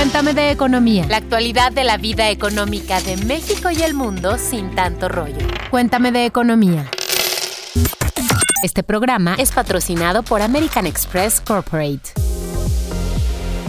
Cuéntame de economía. La actualidad de la vida económica de México y el mundo sin tanto rollo. Cuéntame de economía. Este programa es patrocinado por American Express Corporate.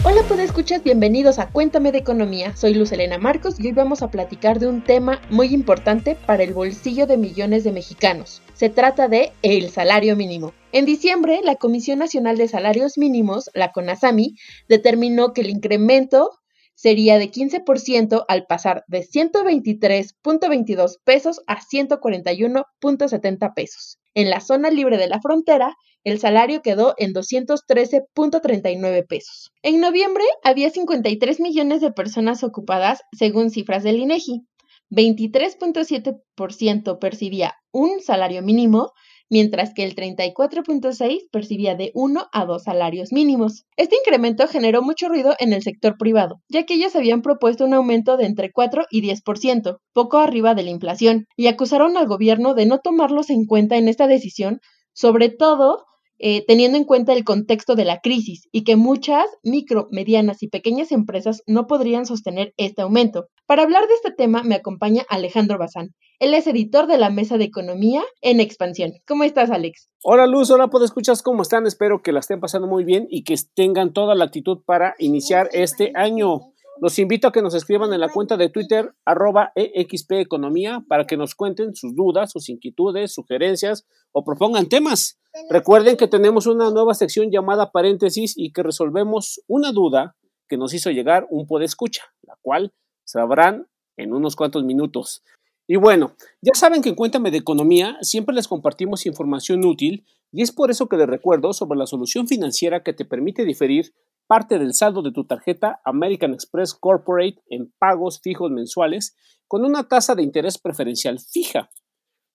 Hola, escuchas, bienvenidos a Cuéntame de Economía. Soy Luz Elena Marcos y hoy vamos a platicar de un tema muy importante para el bolsillo de millones de mexicanos. Se trata de el salario mínimo. En diciembre, la Comisión Nacional de Salarios Mínimos, la CONASAMI, determinó que el incremento sería de 15% al pasar de 123.22 pesos a 141.70 pesos. En la zona libre de la frontera, el salario quedó en 213.39 pesos. En noviembre había 53 millones de personas ocupadas según cifras del INEGI. 23.7% percibía un salario mínimo mientras que el 34.6 percibía de 1 a 2 salarios mínimos. Este incremento generó mucho ruido en el sector privado, ya que ellos habían propuesto un aumento de entre 4 y 10%, poco arriba de la inflación, y acusaron al gobierno de no tomarlos en cuenta en esta decisión, sobre todo eh, teniendo en cuenta el contexto de la crisis y que muchas micro, medianas y pequeñas empresas no podrían sostener este aumento. Para hablar de este tema me acompaña Alejandro Bazán. Él es editor de la Mesa de Economía en Expansión. ¿Cómo estás, Alex? Hola, Luz. Hola, pues escuchas cómo están. Espero que la estén pasando muy bien y que tengan toda la actitud para iniciar este año. Los invito a que nos escriban en la cuenta de Twitter arroba EXP Economía para que nos cuenten sus dudas, sus inquietudes, sugerencias o propongan temas. Recuerden que tenemos una nueva sección llamada paréntesis y que resolvemos una duda que nos hizo llegar un escucha, la cual sabrán en unos cuantos minutos. Y bueno, ya saben que en Cuéntame de Economía siempre les compartimos información útil y es por eso que les recuerdo sobre la solución financiera que te permite diferir parte del saldo de tu tarjeta American Express Corporate en pagos fijos mensuales con una tasa de interés preferencial fija.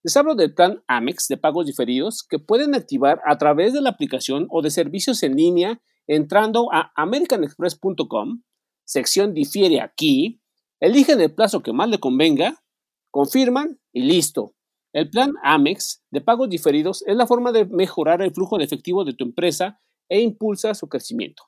Les hablo del plan Amex de pagos diferidos que pueden activar a través de la aplicación o de servicios en línea entrando a americanexpress.com, sección difiere aquí, eligen el plazo que más le convenga, confirman y listo. El plan Amex de pagos diferidos es la forma de mejorar el flujo de efectivo de tu empresa e impulsa su crecimiento.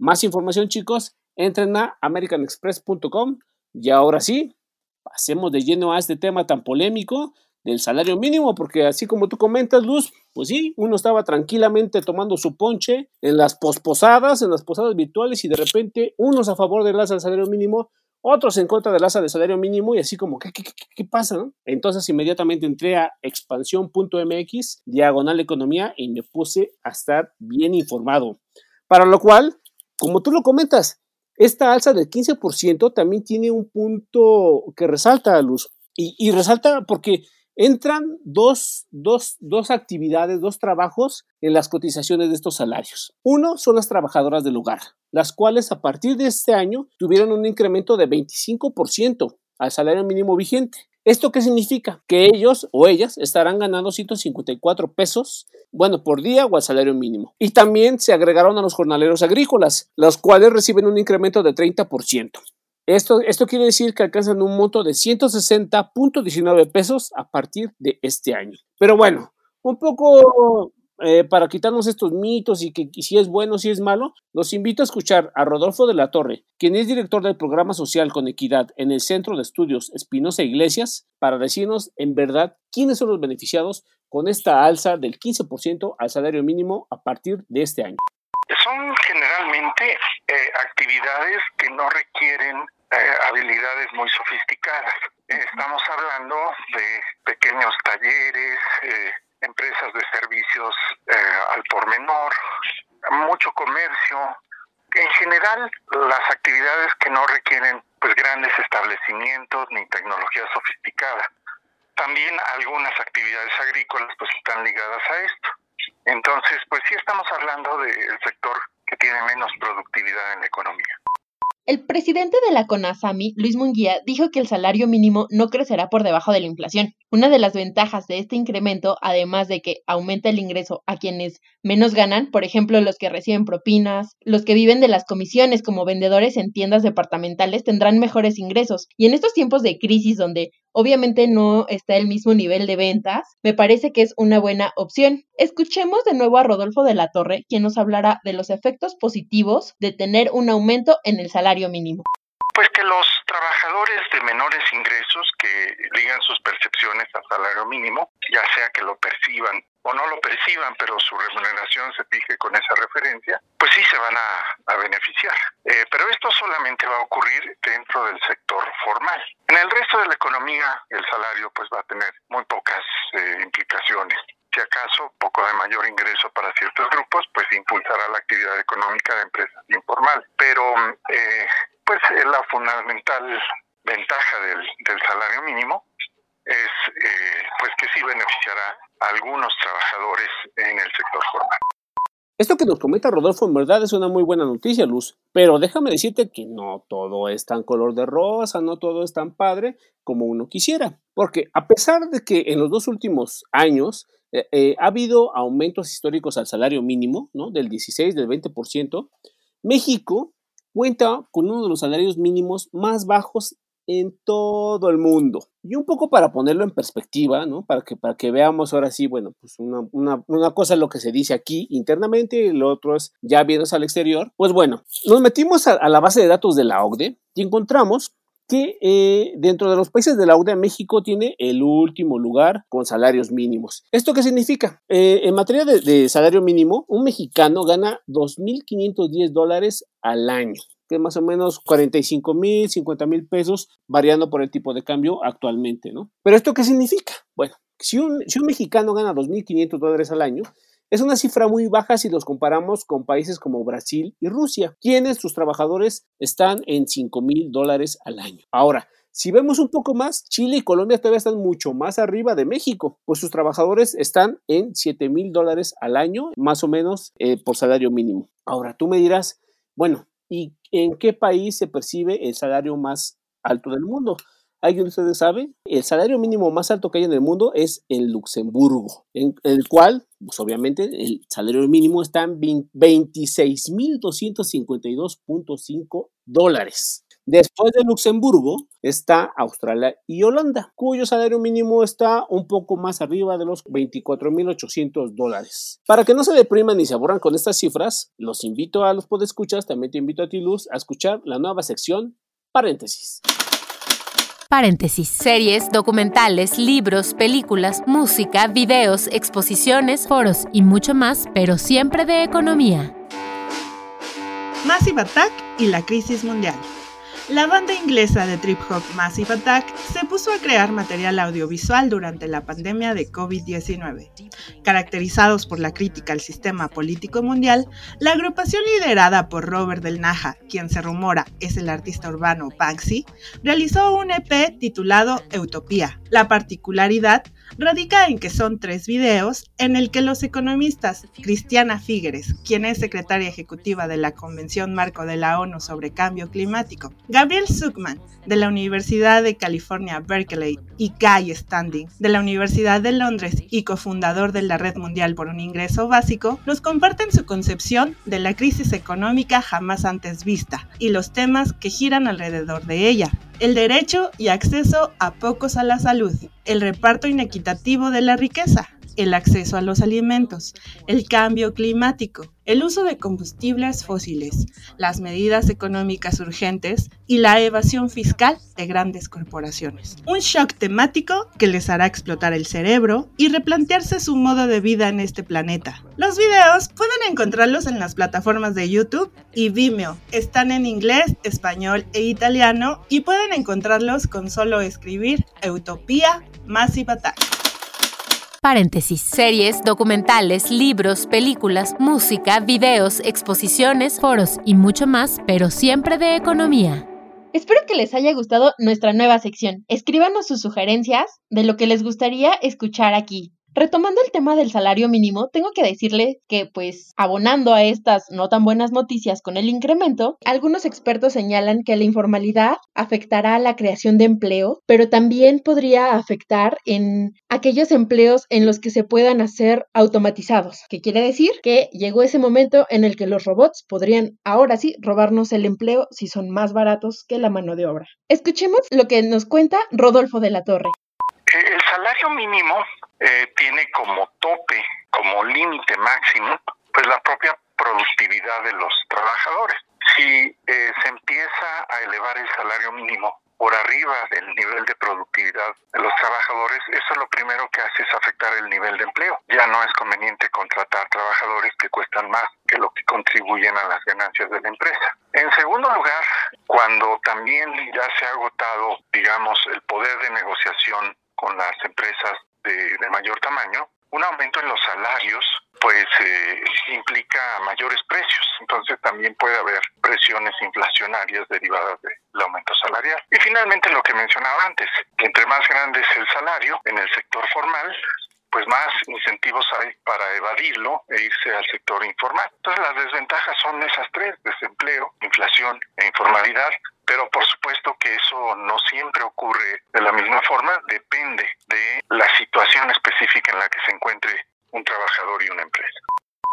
Más información, chicos, entren a americanexpress.com y ahora sí, pasemos de lleno a este tema tan polémico del salario mínimo, porque así como tú comentas, Luz, pues sí, uno estaba tranquilamente tomando su ponche en las posposadas, en las posadas virtuales y de repente unos a favor del alza del salario mínimo, otros en contra del alza del salario mínimo y así como, ¿qué, qué, qué, pasa? Entonces inmediatamente entré a expansión.mx, diagonal economía y me puse a estar bien informado. Para lo cual, como tú lo comentas, esta alza del 15% también tiene un punto que resalta a luz. Y, resalta porque entran dos, dos, dos, actividades, dos trabajos en las cotizaciones de estos salarios. Uno son las trabajadoras del hogar, las cuales a partir de este año tuvieron un incremento de 25% al salario mínimo vigente. ¿Esto qué significa? Que ellos o ellas estarán ganando 154 pesos, bueno, por día o al salario mínimo. Y también se agregaron a los jornaleros agrícolas, los cuales reciben un incremento de 30%. Esto, esto quiere decir que alcanzan un monto de 160.19 pesos a partir de este año. Pero bueno, un poco eh, para quitarnos estos mitos y que si es bueno, si es malo, los invito a escuchar a Rodolfo de la Torre, quien es director del programa social con equidad en el Centro de Estudios Espinosa Iglesias, para decirnos en verdad quiénes son los beneficiados con esta alza del 15% al salario mínimo a partir de este año. Son generalmente eh, actividades que no requieren eh, habilidades muy sofisticadas. Estamos hablando de pequeños talleres, empresas de servicios eh, al por menor, mucho comercio, en general las actividades que no requieren pues grandes establecimientos ni tecnología sofisticada. También algunas actividades agrícolas pues están ligadas a esto. Entonces, pues sí estamos hablando del sector que tiene menos productividad en la economía. El presidente de la CONASAMI, Luis Munguía, dijo que el salario mínimo no crecerá por debajo de la inflación. Una de las ventajas de este incremento, además de que aumenta el ingreso a quienes menos ganan, por ejemplo, los que reciben propinas, los que viven de las comisiones como vendedores en tiendas departamentales tendrán mejores ingresos. Y en estos tiempos de crisis donde obviamente no está el mismo nivel de ventas, me parece que es una buena opción. Escuchemos de nuevo a Rodolfo de la Torre, quien nos hablará de los efectos positivos de tener un aumento en el salario mínimo. Pues que los trabajadores de menores ingresos que ligan sus percepciones al salario mínimo, ya sea que lo perciban o no lo perciban, pero su remuneración se fije con esa referencia, pues sí se van a, beneficiar. Eh, pero esto solamente va a ocurrir dentro del sector formal. En el resto de la economía, el salario pues va a tener muy pocas eh, implicaciones si acaso poco de mayor ingreso para ciertos grupos, pues impulsará la actividad económica de empresas informales. Pero eh, pues la fundamental ventaja del, del salario mínimo es eh, pues que sí beneficiará a algunos trabajadores en el sector formal. Esto que nos comenta Rodolfo en verdad es una muy buena noticia, Luz, pero déjame decirte que no todo es tan color de rosa, no todo es tan padre como uno quisiera, porque a pesar de que en los dos últimos años eh, eh, ha habido aumentos históricos al salario mínimo, ¿no? Del 16, del 20%, México cuenta con uno de los salarios mínimos más bajos en todo el mundo. Y un poco para ponerlo en perspectiva, ¿no? Para que, para que veamos ahora sí, bueno, pues una, una, cosa es lo que se dice aquí internamente lo otro es ya viendo al exterior. Pues bueno, nos metimos a, la base de datos de la OCDE y encontramos que eh, dentro de los países de la OCDE México tiene el último lugar con salarios mínimos. ¿Esto qué significa? Eh, en materia de, salario mínimo, un mexicano gana 2.510 dólares al año que más o menos 45 mil, 50 mil pesos, variando por el tipo de cambio actualmente, ¿no? Pero ¿esto qué significa? Bueno, si un, si un mexicano gana 2.500 dólares al año, es una cifra muy baja si los comparamos con países como Brasil y Rusia, quienes sus trabajadores están en 5 mil dólares al año. Ahora, si vemos un poco más, Chile y Colombia todavía están mucho más arriba de México, pues sus trabajadores están en 7 mil dólares al año, más o menos eh, por salario mínimo. Ahora, tú me dirás, bueno, ¿Y en qué país se percibe el salario más alto del mundo? ¿Alguien de ustedes sabe? El salario mínimo más alto que hay en el mundo es en Luxemburgo, en el cual, pues obviamente, el salario mínimo está en 26.252.5 dólares. Después de Luxemburgo está Australia y Holanda, cuyo salario mínimo está un poco más arriba de los 24.800 dólares. Para que no se depriman ni se aburran con estas cifras, los invito a los podescuchas, también te invito a ti Luz, a escuchar la nueva sección paréntesis. Paréntesis. Series, documentales, libros, películas, música, videos, exposiciones, foros y mucho más, pero siempre de economía. Massive Attack y la crisis mundial. La banda inglesa de trip hop Massive Attack se puso a crear material audiovisual durante la pandemia de COVID-19. Caracterizados por la crítica al sistema político mundial, la agrupación liderada por Robert Del Naja, quien se rumora es el artista urbano Banksy, realizó un EP titulado Utopía. La particularidad radica en que son tres videos en el que los economistas Cristiana Figueres, quien es secretaria ejecutiva de la Convención Marco de la ONU sobre Cambio Climático, Gabriel Zuckman, de la Universidad de California, Berkeley, y Guy Standing, de la Universidad de Londres y cofundador de la Red Mundial por un Ingreso Básico, nos comparten su concepción de la crisis económica jamás antes vista y los temas que giran alrededor de ella el derecho y acceso a pocos a la salud, el reparto inequitativo de la riqueza, el acceso a los alimentos, el cambio climático, el uso de combustibles fósiles, las medidas económicas urgentes y la evasión fiscal de grandes corporaciones. Un shock temático que les hará explotar el cerebro y replantearse su modo de vida en este planeta. Los videos pueden encontrarlos en las plataformas de YouTube y Vimeo. Están en inglés, español e italiano y pueden encontrarlos con solo escribir Utopía Massive Attack. Paréntesis. Series, documentales, libros, películas, música, videos, exposiciones, foros y mucho más, pero siempre de economía. Espero que les haya gustado nuestra nueva sección. Escríbanos sus sugerencias de lo que les gustaría escuchar aquí. Retomando el tema del salario mínimo, tengo que decirle que, pues, abonando a estas no tan buenas noticias con el incremento, algunos expertos señalan que la informalidad afectará a la creación de empleo, pero también podría afectar en aquellos empleos en los que se puedan hacer automatizados, que quiere decir que llegó ese momento en el que los robots podrían ahora sí robarnos el empleo si son más baratos que la mano de obra. Escuchemos lo que nos cuenta Rodolfo de la Torre. El salario mínimo eh, tiene como tope, como límite máximo, pues la propia productividad de los trabajadores. Si eh, se empieza a elevar el salario mínimo por arriba del nivel de productividad de los trabajadores, eso lo primero que hace es afectar el nivel de empleo. Ya no es conveniente contratar trabajadores que cuestan más que lo que contribuyen a las ganancias de la empresa. En segundo lugar, cuando también ya se ha agotado, digamos, el poder de negociación con las empresas de, mayor tamaño, un aumento en los salarios pues eh, implica mayores precios, entonces también puede haber presiones inflacionarias derivadas del aumento salarial. Y finalmente lo que mencionaba antes, que entre más grande es el salario en el sector formal, pues más incentivos hay para evadirlo e irse al sector informal. Entonces las desventajas son esas tres, desempleo, inflación e informalidad, pero por supuesto que eso no siempre ocurre de la misma forma, depende de la situación específica en la que se encuentre un trabajador y una empresa.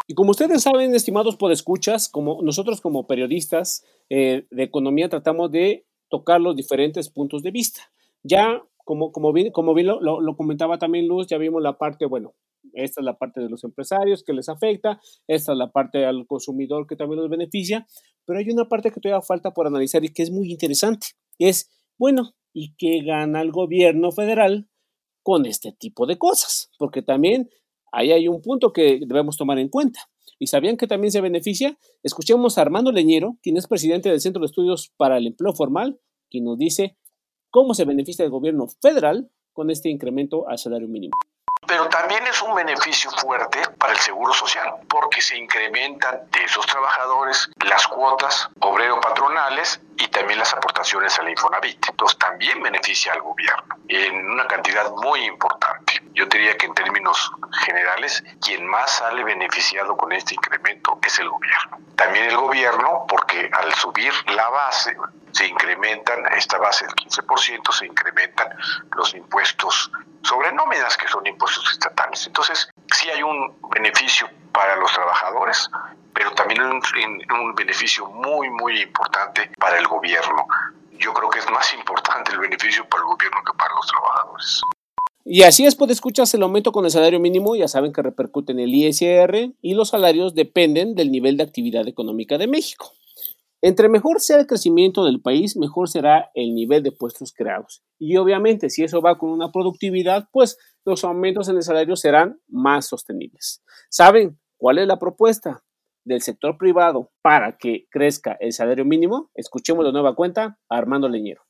Y como ustedes saben, estimados podescuchas, como nosotros como periodistas eh, de economía tratamos de tocar los diferentes puntos de vista. Ya, como, como bien, como bien lo, lo, comentaba también Luz, ya vimos la parte, bueno, esta es la parte de los empresarios que les afecta, esta es la parte al consumidor que también los beneficia, pero hay una parte que todavía falta por analizar y que es muy interesante. Es, bueno, ¿y qué gana el gobierno federal con este tipo de cosas? Porque también ahí hay un punto que debemos tomar en cuenta. ¿Y sabían que también se beneficia? Escuchemos a Armando Leñero, quien es presidente del Centro de Estudios para el Empleo Formal, quien nos dice cómo se beneficia el gobierno federal con este incremento al salario mínimo pero también es un beneficio fuerte para el Seguro Social, porque se incrementan de esos trabajadores las cuotas obrero-patronales y también las aportaciones a la Infonavit. Entonces también beneficia al gobierno en una cantidad muy importante. Yo diría que en términos generales, quien más sale beneficiado con este incremento es el gobierno. También el gobierno, porque al subir la base, se incrementan, esta base del 15%, se incrementan los impuestos sobre nóminas, que son impuestos estatales. Entonces, sí hay un beneficio para los trabajadores, pero también un, un beneficio muy, muy importante para el gobierno. Yo creo que es más importante el beneficio para el gobierno que para los trabajadores. Y así es, pues escuchas el aumento con el salario mínimo, ya saben que repercute en el ISR y los salarios dependen del nivel de actividad económica de México. Entre mejor sea el crecimiento del país, mejor será el nivel de puestos creados. Y obviamente, si eso va con una productividad, pues los aumentos en el salario serán más sostenibles. ¿Saben cuál es la propuesta del sector privado para que crezca el salario mínimo? Escuchemos de nueva cuenta a Armando Leñero.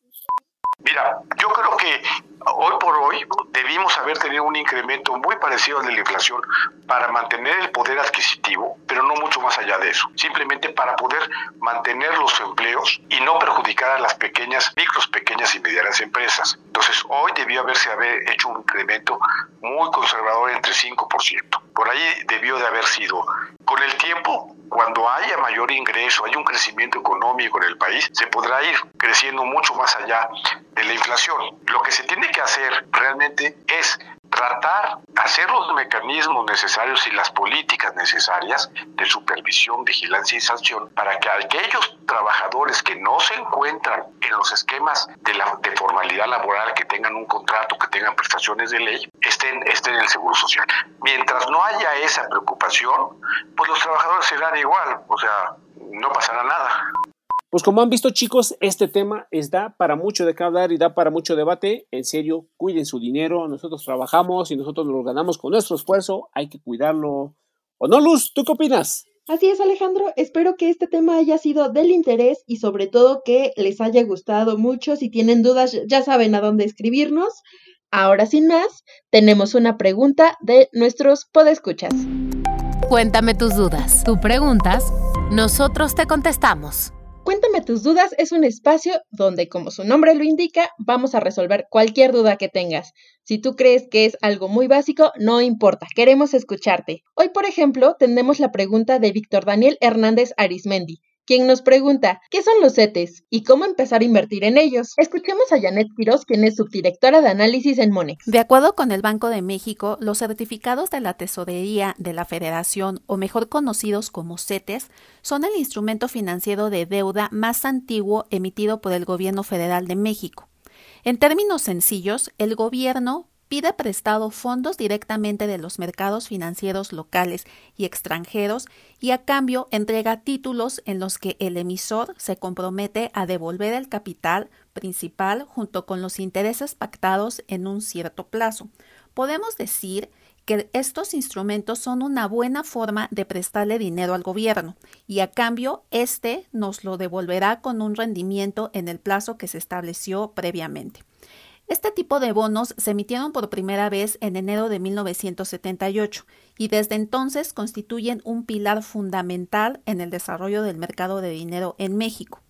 Mira, yo creo que hoy por hoy debimos haber tenido un incremento muy parecido al de la inflación para mantener el poder adquisitivo, pero no mucho más allá de eso. Simplemente para poder mantener los empleos y no perjudicar a las pequeñas, micros, pequeñas y medianas empresas. Entonces, hoy debió haberse haber hecho un incremento muy conservador entre 5%. Por ahí debió de haber sido. Con el tiempo, cuando haya mayor ingreso, haya un crecimiento económico en el país, se podrá ir creciendo mucho más allá de la inflación. Lo que se tiene que hacer realmente es tratar, hacer los mecanismos necesarios y las políticas necesarias de supervisión, vigilancia y sanción para que aquellos trabajadores que no se encuentran en los esquemas de, la, de formalidad laboral, que tengan un contrato, que tengan prestaciones de ley, estén, estén en el Seguro Social. Mientras no haya esa preocupación, pues los trabajadores serán igual, o sea, no pasará nada. Pues como han visto chicos, este tema es, da para mucho de qué hablar y da para mucho debate. En serio, cuiden su dinero. Nosotros trabajamos y nosotros lo ganamos con nuestro esfuerzo. Hay que cuidarlo. ¿O no, Luz? ¿Tú qué opinas? Así es, Alejandro. Espero que este tema haya sido del interés y sobre todo que les haya gustado mucho. Si tienen dudas, ya saben a dónde escribirnos. Ahora sin más, tenemos una pregunta de nuestros podescuchas. Cuéntame tus dudas. Tú preguntas, nosotros te contestamos. Cuéntame tus dudas es un espacio donde, como su nombre lo indica, vamos a resolver cualquier duda que tengas. Si tú crees que es algo muy básico, no importa, queremos escucharte. Hoy, por ejemplo, tenemos la pregunta de Víctor Daniel Hernández Arismendi, quien nos pregunta, ¿qué son los CETES y cómo empezar a invertir en ellos? Escuchemos a Janet Quiroz, quien es subdirectora de análisis en Monex. De acuerdo con el Banco de México, los certificados de la Tesorería de la Federación, o mejor conocidos como CETES, son el instrumento financiero de deuda más antiguo emitido por el Gobierno Federal de México. En términos sencillos, el gobierno pide prestado fondos directamente de los mercados financieros locales y extranjeros y a cambio entrega títulos en los que el emisor se compromete a devolver el capital principal junto con los intereses pactados en un cierto plazo. Podemos decir que estos instrumentos son una buena forma de prestarle dinero al gobierno y a cambio éste nos lo devolverá con un rendimiento en el plazo que se estableció previamente. Este tipo de bonos se emitieron por primera vez en enero de 1978 y desde entonces constituyen un pilar fundamental en el desarrollo del mercado de dinero en México.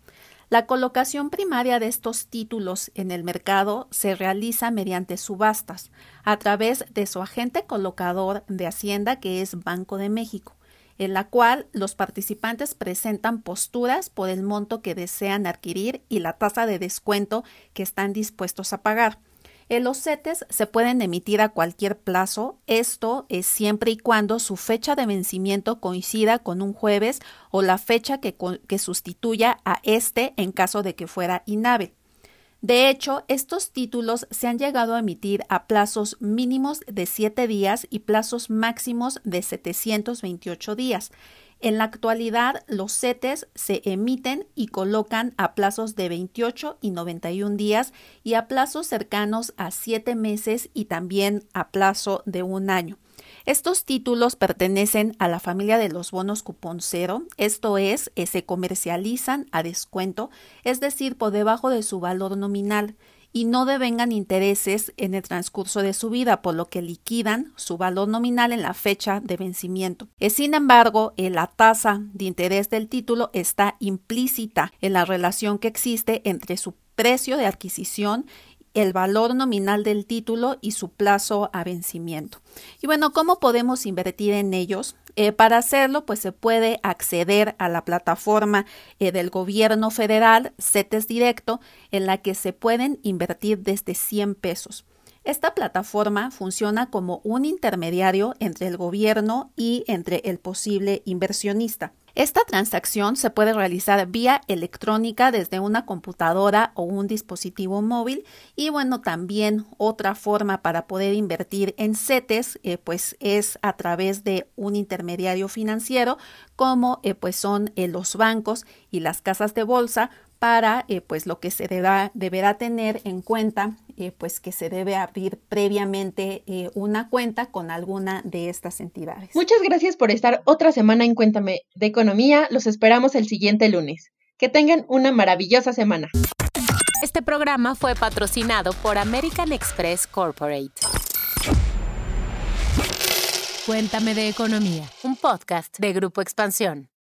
La colocación primaria de estos títulos en el mercado se realiza mediante subastas a través de su agente colocador de Hacienda que es Banco de México en la cual los participantes presentan posturas por el monto que desean adquirir y la tasa de descuento que están dispuestos a pagar. los CETES se pueden emitir a cualquier plazo, esto es siempre y cuando su fecha de vencimiento coincida con un jueves o la fecha que, que sustituya a este en caso de que fuera inhábil. De hecho, estos títulos se han llegado a emitir a plazos mínimos de 7 días y plazos máximos de 728 días. En la actualidad, los CETES se emiten y colocan a plazos de 28 y 91 días y a plazos cercanos a 7 meses y también a plazo de un año. Estos títulos pertenecen a la familia de los bonos cupón cero, esto es, eh, se comercializan a descuento, es decir, por debajo de su valor nominal y no devengan intereses en el transcurso de su vida, por lo que liquidan su valor nominal en la fecha de vencimiento. Eh, sin embargo, eh, la tasa de interés del título está implícita en la relación que existe entre su precio de adquisición el valor nominal del título y su plazo a vencimiento. Y bueno, ¿cómo podemos invertir en ellos? Eh, para hacerlo, pues se puede acceder a la plataforma eh, del gobierno federal, CETES Directo, en la que se pueden invertir desde 100 pesos. Esta plataforma funciona como un intermediario entre el gobierno y entre el posible inversionista. Esta transacción se puede realizar vía electrónica desde una computadora o un dispositivo móvil y bueno, también otra forma para poder invertir en CETES eh, pues es a través de un intermediario financiero como eh, pues son eh, los bancos y las casas de bolsa para eh, pues lo que se deberá tener en cuenta eh, pues que se debe abrir previamente eh, una cuenta con alguna de estas entidades. Muchas gracias por estar otra semana en Cuéntame de Economía. Los esperamos el siguiente lunes. Que tengan una maravillosa semana. Este programa fue patrocinado por American Express Corporate. Cuéntame de Economía, un podcast de Grupo Expansión.